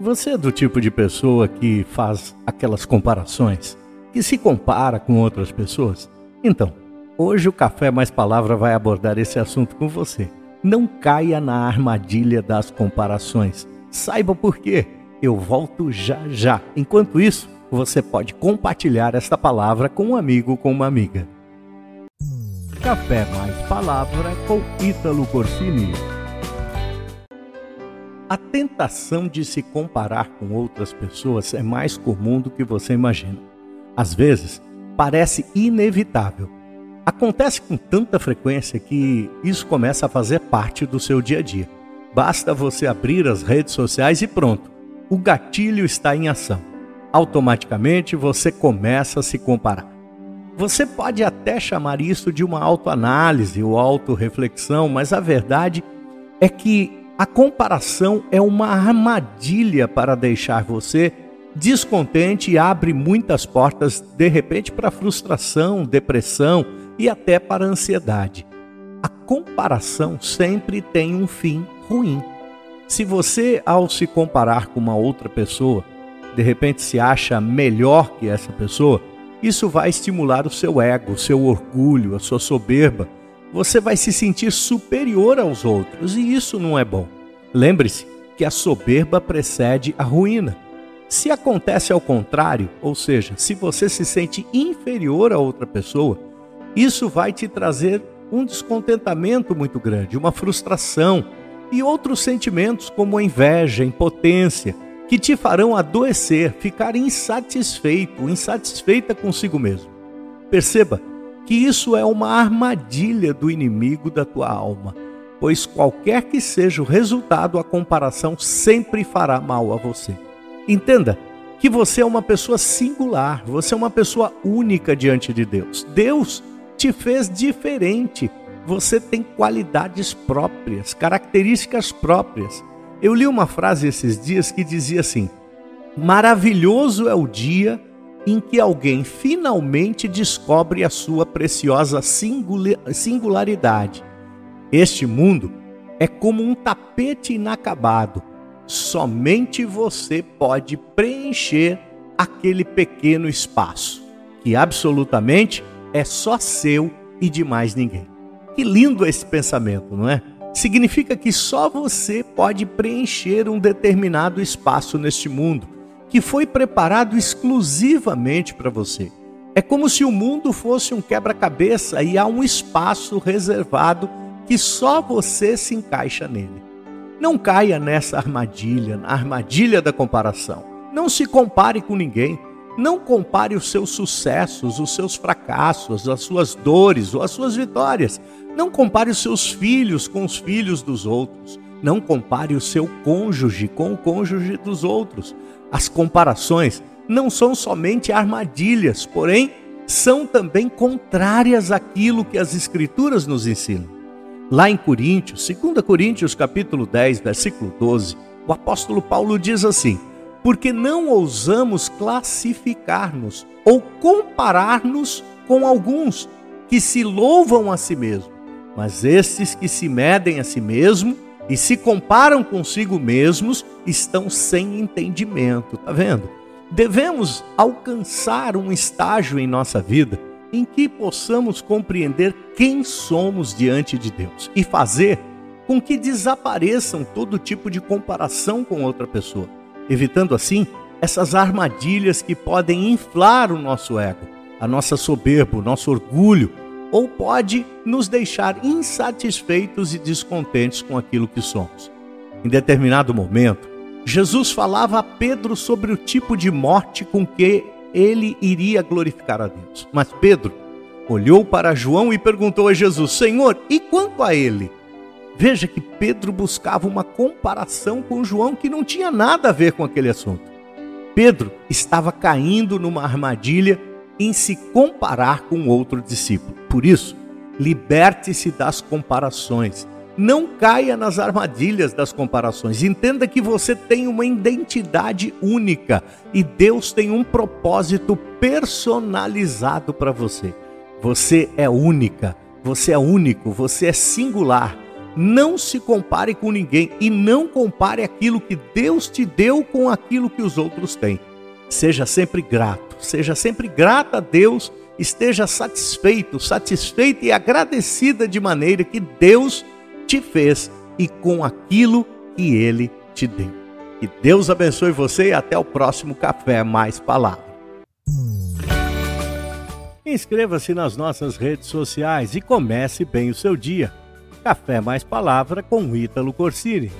Você é do tipo de pessoa que faz aquelas comparações, que se compara com outras pessoas? Então, hoje o Café Mais Palavra vai abordar esse assunto com você. Não caia na armadilha das comparações. Saiba por quê. Eu volto já já. Enquanto isso, você pode compartilhar esta palavra com um amigo com uma amiga. Café Mais Palavra com Ítalo Corsini. A tentação de se comparar com outras pessoas é mais comum do que você imagina. Às vezes, parece inevitável. Acontece com tanta frequência que isso começa a fazer parte do seu dia a dia. Basta você abrir as redes sociais e pronto, o gatilho está em ação. Automaticamente você começa a se comparar. Você pode até chamar isso de uma autoanálise ou autorreflexão, mas a verdade é que a comparação é uma armadilha para deixar você descontente e abre muitas portas, de repente, para frustração, depressão e até para ansiedade. A comparação sempre tem um fim ruim. Se você, ao se comparar com uma outra pessoa, de repente se acha melhor que essa pessoa, isso vai estimular o seu ego, o seu orgulho, a sua soberba você vai se sentir superior aos outros e isso não é bom. Lembre-se que a soberba precede a ruína. Se acontece ao contrário, ou seja, se você se sente inferior a outra pessoa, isso vai te trazer um descontentamento muito grande, uma frustração e outros sentimentos como inveja, impotência, que te farão adoecer, ficar insatisfeito, insatisfeita consigo mesmo. Perceba que isso é uma armadilha do inimigo da tua alma, pois qualquer que seja o resultado, a comparação sempre fará mal a você. Entenda que você é uma pessoa singular, você é uma pessoa única diante de Deus. Deus te fez diferente. Você tem qualidades próprias, características próprias. Eu li uma frase esses dias que dizia assim: Maravilhoso é o dia em que alguém finalmente descobre a sua preciosa singularidade. Este mundo é como um tapete inacabado. Somente você pode preencher aquele pequeno espaço, que absolutamente é só seu e de mais ninguém. Que lindo esse pensamento, não é? Significa que só você pode preencher um determinado espaço neste mundo que foi preparado exclusivamente para você. É como se o mundo fosse um quebra-cabeça e há um espaço reservado que só você se encaixa nele. Não caia nessa armadilha, na armadilha da comparação. Não se compare com ninguém. Não compare os seus sucessos, os seus fracassos, as suas dores ou as suas vitórias. Não compare os seus filhos com os filhos dos outros. Não compare o seu cônjuge com o cônjuge dos outros. As comparações não são somente armadilhas, porém são também contrárias àquilo que as escrituras nos ensinam. Lá em Coríntios, 2 Coríntios capítulo 10, versículo 12, o apóstolo Paulo diz assim: "Porque não ousamos classificar-nos ou comparar-nos com alguns que se louvam a si mesmos, mas estes que se medem a si mesmo e se comparam consigo mesmos, estão sem entendimento, tá vendo? Devemos alcançar um estágio em nossa vida em que possamos compreender quem somos diante de Deus e fazer com que desapareçam todo tipo de comparação com outra pessoa, evitando assim essas armadilhas que podem inflar o nosso ego, a nossa soberba, o nosso orgulho ou pode nos deixar insatisfeitos e descontentes com aquilo que somos. Em determinado momento, Jesus falava a Pedro sobre o tipo de morte com que ele iria glorificar a Deus. Mas Pedro olhou para João e perguntou a Jesus: Senhor, e quanto a ele? Veja que Pedro buscava uma comparação com João que não tinha nada a ver com aquele assunto. Pedro estava caindo numa armadilha em se comparar com outro discípulo. Por isso, liberte-se das comparações. Não caia nas armadilhas das comparações. Entenda que você tem uma identidade única e Deus tem um propósito personalizado para você. Você é única, você é único, você é singular. Não se compare com ninguém e não compare aquilo que Deus te deu com aquilo que os outros têm. Seja sempre grato, seja sempre grata a Deus, esteja satisfeito, satisfeita e agradecida de maneira que Deus te fez e com aquilo que ele te deu. Que Deus abençoe você e até o próximo Café Mais Palavra. Inscreva-se nas nossas redes sociais e comece bem o seu dia. Café Mais Palavra com Ítalo Corsini.